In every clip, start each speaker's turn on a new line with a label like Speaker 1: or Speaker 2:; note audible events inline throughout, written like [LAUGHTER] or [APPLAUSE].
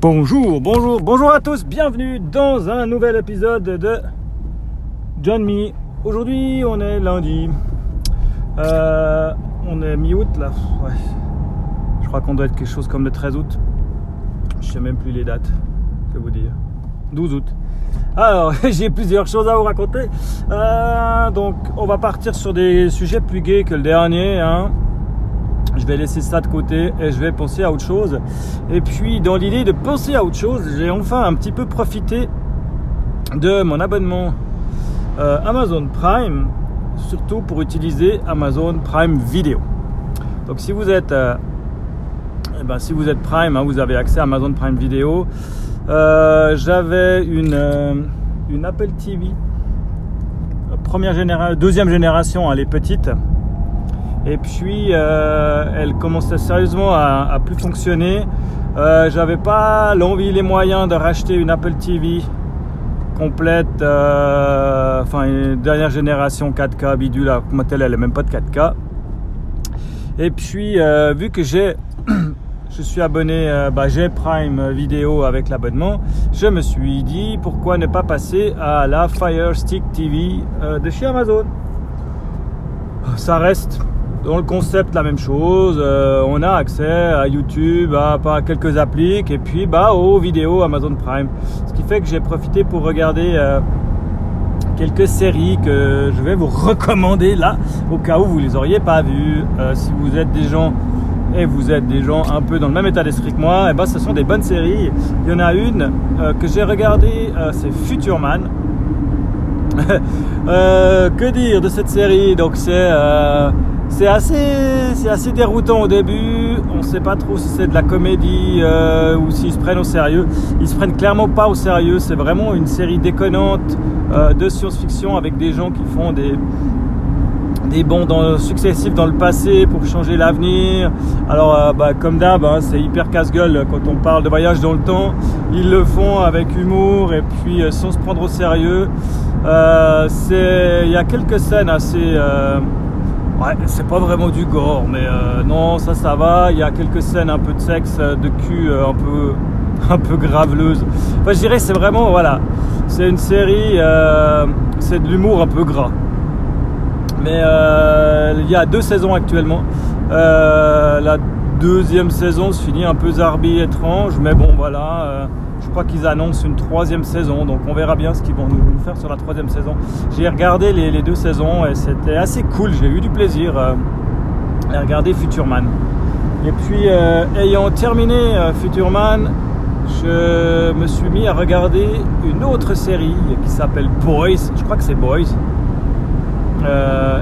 Speaker 1: Bonjour, bonjour, bonjour à tous, bienvenue dans un nouvel épisode de John Me. Aujourd'hui on est lundi, Euh, on est mi-août là, je crois qu'on doit être quelque chose comme le 13 août, je sais même plus les dates, je vais vous dire, 12 août. Alors [LAUGHS] j'ai plusieurs choses à vous raconter, Euh, donc on va partir sur des sujets plus gays que le dernier. Hein je vais laisser ça de côté et je vais penser à autre chose. Et puis, dans l'idée de penser à autre chose, j'ai enfin un petit peu profité de mon abonnement euh, Amazon Prime, surtout pour utiliser Amazon Prime Video. Donc, si vous êtes, euh, eh ben, si vous êtes Prime, hein, vous avez accès à Amazon Prime Video. Euh, J'avais une, Apple TV première génération, deuxième génération, elle est petite. Et puis, euh, elle commençait sérieusement à, plus fonctionner. Euh, J'avais pas l'envie, les moyens de racheter une Apple TV complète, euh, enfin une dernière génération 4K bidule, alors comment elle, est même pas de 4K. Et puis, vu que j'ai, [COUGHS] je suis abonné, bah, j'ai Prime Vidéo avec l'abonnement, je me suis dit pourquoi ne pas passer à la Fire Stick TV de chez Amazon. Ça reste dans le concept la même chose. Euh, on a accès à YouTube, à, quelques appliques et puis bah aux vidéos Amazon Prime. Ce qui fait que j'ai profité pour regarder euh, quelques séries que je vais vous [LAUGHS] recommander là au cas où vous les auriez pas vues. Euh, si vous êtes des gens et vous êtes des gens un peu dans le même état d'esprit que moi, et ben ce sont des bonnes séries. Il y en a une que j'ai regardée, c'est Future Man. [LAUGHS] Euh, que dire de cette série? Donc c'est c'est assez c'est assez déroutant au début. On ne sait pas trop si c'est de la comédie euh, ou s'ils se prennent au sérieux. Ils se prennent clairement pas au sérieux. C'est vraiment une série déconnante euh, de science-fiction avec des gens qui font des des bons dans, successifs dans le passé pour changer l'avenir. Alors, euh, bah, comme d'hab, hein, c'est hyper casse-gueule quand on parle de voyage dans le temps. Ils le font avec humour et puis sans se prendre au sérieux. Il y a quelques scènes assez, ouais, c'est pas vraiment du gore, mais euh, non, ça, ça va. Il y a quelques scènes un peu de sexe, euh, de cul, euh, un peu, [LAUGHS] un peu graveleuses. Enfin, je dirais, c'est vraiment, voilà, c'est une série, c'est de l'humour un peu gras. Mais euh, il y a deux saisons actuellement. La deuxième saison se finit un peu zarbi étrange, mais bon voilà. Je crois qu'ils annoncent une troisième saison, donc on verra bien ce qu'ils vont nous, faire sur la troisième saison. J'ai regardé les, deux saisons et c'était assez cool. J'ai eu du plaisir euh, à regarder Future Man. Et puis euh, ayant terminé euh, Future Man, je me suis mis à regarder une autre série qui s'appelle Boys. Je crois que c'est Boys.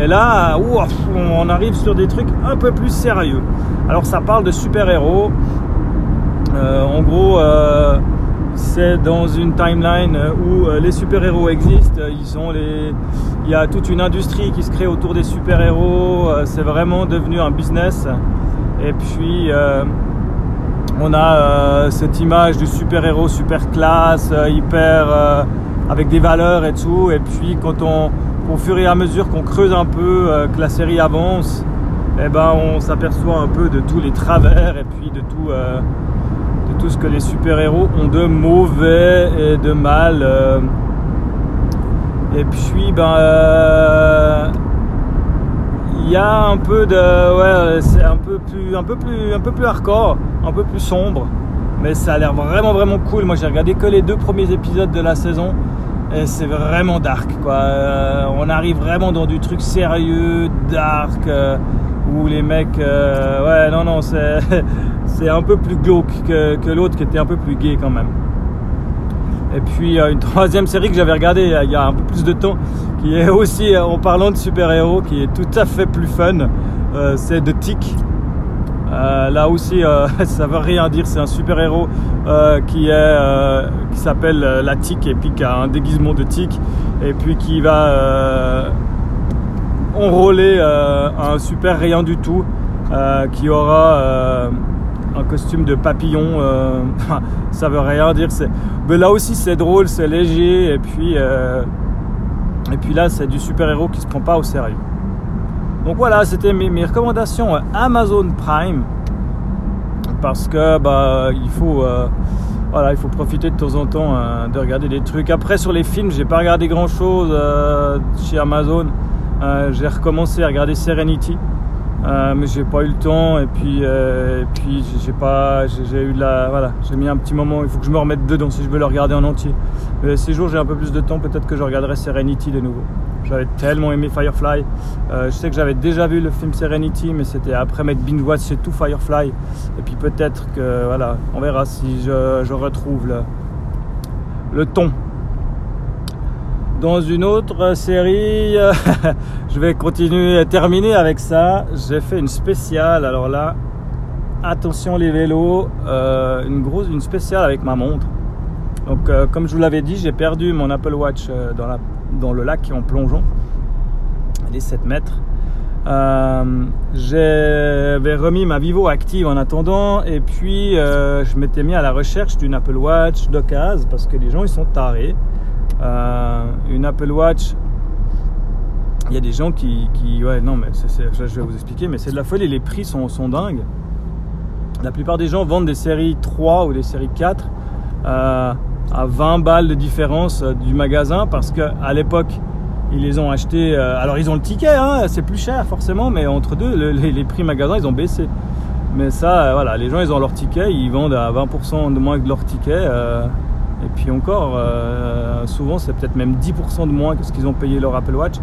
Speaker 1: Et là, on arrive sur des trucs un peu plus sérieux. Alors ça parle de super-héros. En gros, c'est dans une timeline où euh, les super-héros existent. Ils ont les... Il y a toute une industrie qui se crée autour des super-héros. Euh, C'est vraiment devenu un business. Et puis, euh, on a euh, cette image du super-héros super classe, euh, hyper... euh, avec des valeurs et tout. Et puis, quand on au fur et à mesure qu'on creuse un peu, euh, que la série avance, eh ben, on s'aperçoit un peu de tous les travers et puis de tout, euh, tout ce que les super-héros ont de mauvais et de mal. euh. Et puis, ben, euh, il y a un peu de, ouais, c'est un peu plus, un peu plus, un peu plus hardcore, un peu plus sombre, mais ça a l'air vraiment, vraiment cool. Moi, j'ai regardé que les deux premiers épisodes de la saison. Et c'est vraiment dark quoi. Euh, on arrive vraiment dans du truc sérieux, dark, euh, où les mecs, euh, ouais non non c'est [LAUGHS] un peu plus glauque que, l'autre qui était un peu plus gay quand même. Et puis euh, une [LAUGHS] troisième série que j'avais regardée euh, il y a un peu plus de temps, qui est [LAUGHS] aussi euh, en parlant de super-héros, qui est tout à fait plus fun, c'est The Tick. Là aussi, [LAUGHS] ça veut rien dire. C'est un super héros euh, qui est qui s'appelle la tic et puis qui a un déguisement de tic et puis qui va enrôler un super rien du tout qui aura un costume de papillon. euh, [LAUGHS] ça veut rien dire. Mais là aussi c'est drôle, c'est léger et puis euh, et puis là c'est du super héros qui se prend pas au sérieux. Donc voilà, c'était mes, recommandations euh, Amazon Prime. Parce que bah, il faut, voilà, il faut profiter de temps en temps de regarder des trucs. Après, sur les films, j'ai pas regardé grand chose chez Amazon. J'ai recommencé à regarder Serenity, mais j'ai pas eu le temps. Et puis, et puis j'ai pas, j'ai eu de la, voilà, j'ai mis un petit moment. Il faut que je me remette dedans si je veux le regarder en entier. Mais ces jours, j'ai un peu plus de temps. Peut-être que je regarderai Serenity de nouveau. J'avais tellement aimé Firefly. je sais que j'avais déjà vu le film Serenity, mais c'était après m'être binge watch c'est tout Firefly. Et puis peut-être que voilà, on verra si je, retrouve le ton. Dans une autre série, [LAUGHS] je vais continuer terminer avec ça. J'ai fait une spéciale. Alors là, attention les vélos, euh, une grosse, une spéciale avec ma montre. Donc, euh, comme je vous l'avais dit, j'ai perdu mon Apple Watch euh, dans, le lac en plongeant, les 7 mètres. Euh, j'avais remis ma Vivo active en attendant et puis je m'étais mis à la recherche d'une Apple Watch d'occasion parce que les gens ils sont tarés. Euh, une Apple Watch, il y a des gens qui, ouais non mais je vais vous expliquer mais c'est de la folie, les prix sont, dingues. La plupart des gens vendent des séries 3 ou des séries 4 à 20 balles de différence du magasin parce que à l'époque ils les ont achetés. Euh, alors ils ont le ticket, hein, c'est plus cher forcément, mais entre deux, les, prix magasins ils ont baissé. Mais ça, euh, voilà, les gens ils ont leur ticket, ils vendent à 20% de moins que leur ticket. Euh, et puis encore, souvent c'est peut-être même 10% de moins que ce qu'ils ont payé leur Apple Watch.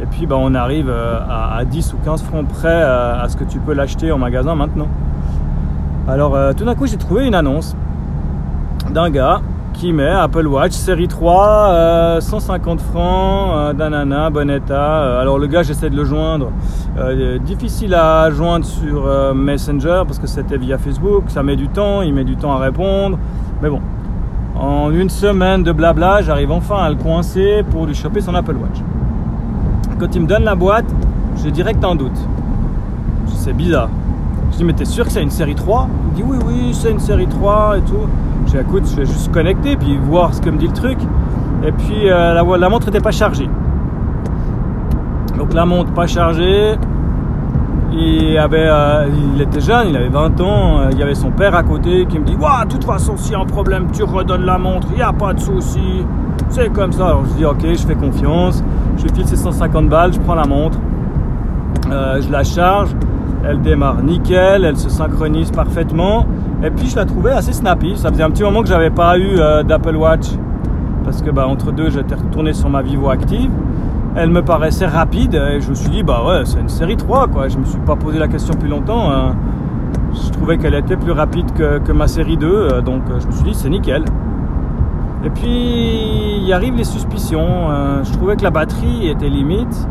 Speaker 1: Et puis bah, on arrive à, 10 ou 15 francs près à ce que tu peux l'acheter en magasin maintenant. Alors tout d'un coup j'ai trouvé une annonce d'un gars qui met Apple Watch série 3, 150 euh, francs, euh, d'anana, bon état. Euh, alors le gars, j'essaie de le joindre. difficile à joindre sur Messenger parce que c'était via Facebook, ça met du temps, il met du temps à répondre. Mais bon, en une semaine de blabla, j'arrive enfin à le coincer pour lui choper son Apple Watch. Quand il me donne la boîte, j'ai direct un doute. C'est bizarre. Je dis, mais t'es sûr que c'est une série 3 Il dit, oui, oui, c'est une série 3 et tout. J'ai écoute, je vais juste connecter puis voir ce que me dit le truc. Et puis euh, la, la, montre n'était pas chargée. Donc la montre pas chargée. Il, avait, euh, il était jeune, il avait 20 ans. Euh, il y avait son père à côté qui me dit de toute façon, s'il y a un problème, tu redonnes la montre, il n'y a pas de souci. C'est comme ça. Alors je dis Ok, je fais confiance. Je file ses 150 balles, je prends la montre, je la charge. Elle démarre nickel, elle se synchronise parfaitement. Et puis je la trouvais assez snappy. Ça faisait un petit moment que j'avais pas eu euh, d'Apple Watch. Parce que bah, entre deux, j'étais retourné sur ma Vivo active. Elle me paraissait rapide et je me suis dit, bah ouais, c'est une série 3 quoi. Je me suis pas posé la question depuis longtemps. Hein. Je trouvais qu'elle était plus rapide que, ma série 2. Euh, donc euh, je me suis dit, c'est nickel. Et puis, il arrive les suspicions. je trouvais que la batterie était limite.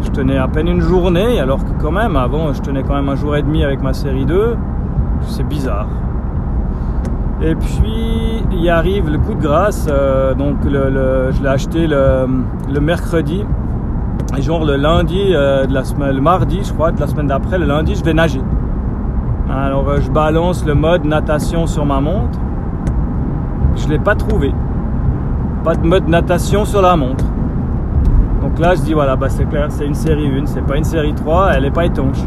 Speaker 1: Je tenais à peine une journée, alors que quand même, avant, je tenais quand même un jour et demi avec ma série 2. C'est bizarre. Et puis, il arrive le coup de grâce. Euh, donc, je l'ai acheté le, mercredi. Et genre, le lundi, euh, de la semaine, le mardi, je crois, de la semaine d'après, le lundi, je vais nager. Alors, euh, je balance le mode natation sur ma montre. Je ne l'ai pas trouvé. Pas de mode natation sur la montre. Donc là, je dis voilà, bah c'est clair, c'est une série 1, c'est pas une série 3, elle n'est pas étanche.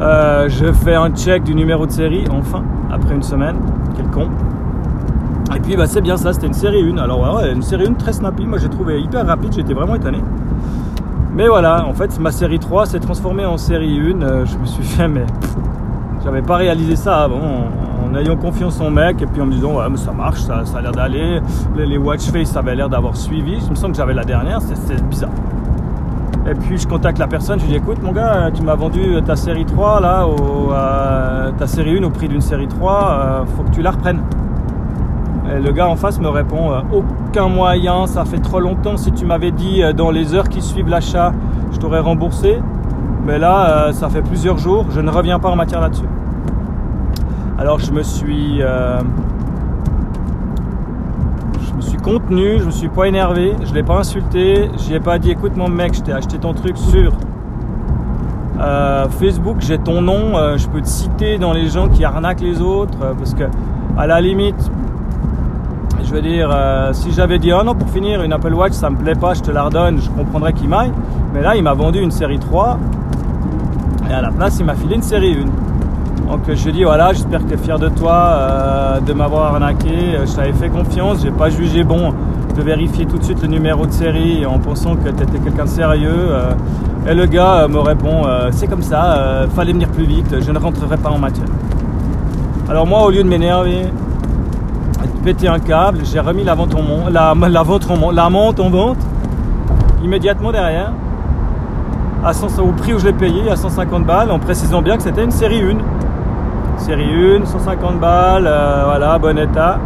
Speaker 1: Euh, je fais un check du numéro de série, enfin, après une semaine, quel con. Et puis bah, c'est bien ça, c'était une série 1. Alors ouais, une série 1 très snappy, moi j'ai trouvé hyper rapide, j'étais vraiment étonné. Mais voilà, en fait ma série 3 s'est transformée en série 1. Euh, je me suis fait, mais j'avais pas réalisé ça avant en ayant confiance en mec et puis en me disant ouais mais ça marche, ça, a l'air d'aller. Les, watch face ça avait l'air d'avoir suivi. Je me sens que j'avais la dernière, c'est bizarre. Et puis je contacte la personne, je lui dis écoute mon gars, tu m'as vendu ta série 3 là, ta série 1 au prix d'une série 3, euh, faut que tu la reprennes. Et le gars en face me répond euh, aucun moyen, ça fait trop longtemps. Si tu m'avais dit euh, dans les heures qui suivent l'achat, je t'aurais remboursé. Mais là, ça fait plusieurs jours, je ne reviens pas en matière là-dessus. Alors je me suis euh, me suis contenu, je me suis pas énervé, je l'ai pas insulté, j'y ai pas dit écoute mon mec, je t'ai acheté ton truc sur euh, Facebook, j'ai ton nom, euh, je peux te citer dans les gens qui arnaquent les autres parce que à la limite je veux dire, si j'avais dit oh non pour finir une Apple Watch ça me plaît pas, je te la redonne, je comprendrais qu'il m'aille. Mais là il m'a vendu une série 3 et à la place il m'a filé une série 1. Donc je dit voilà, j'espère que tu es fier de toi, euh, de m'avoir arnaqué. Je t'avais fait confiance, j'ai pas jugé bon de vérifier tout de suite le numéro de série en pensant que tu étais quelqu'un de sérieux. Euh. et le gars me répond c'est comme ça, fallait venir plus vite, je ne rentrerai pas en matière. Alors moi au lieu de m'énerver, de péter un câble, j'ai remis la vente en [LAUGHS] la, vente en vente immédiatement derrière à au prix où je l'ai payé à 150 balles en précisant bien que c'était une série 1 série 1 150 balles euh, voilà bon état.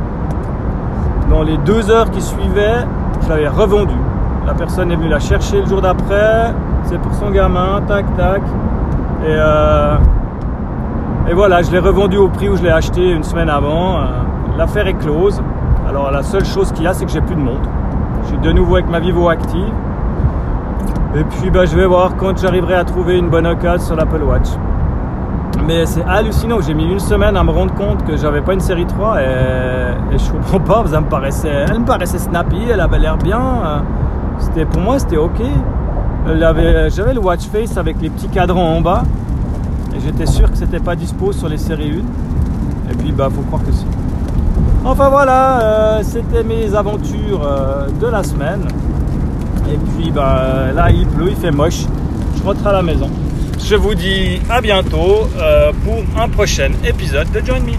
Speaker 1: Dans les deux heures qui suivaient je l'avais revendu. La personne est venue la chercher le jour d'après. C'est pour son gamin tac tac. Et, euh, voilà je l'ai revendu au prix où je l'ai acheté une semaine avant. Euh, l'affaire est close. Alors la seule chose qu'il y a c'est que j'ai plus de montre. Je suis de nouveau avec ma Vivo active. Et puis bah, je vais voir quand j'arriverai à trouver une bonne occasion sur l'Apple Watch. Mais c'est hallucinant, j'ai mis une semaine à me rendre compte que j'avais pas une série 3 et, je comprends pas, me paraissait, elle me paraissait snappy, elle avait l'air bien. C'était, pour moi c'était ok. J'avais le watch face avec les petits cadrans en bas et j'étais sûr que c'était pas dispo sur les séries 1. Et puis bah faut croire que si. Enfin voilà, euh, c'était mes aventures euh, de la semaine. Et puis bah, là il pleut, il fait moche. Je rentre à la maison. Je vous dis à bientôt euh, pour un prochain épisode de Join Me.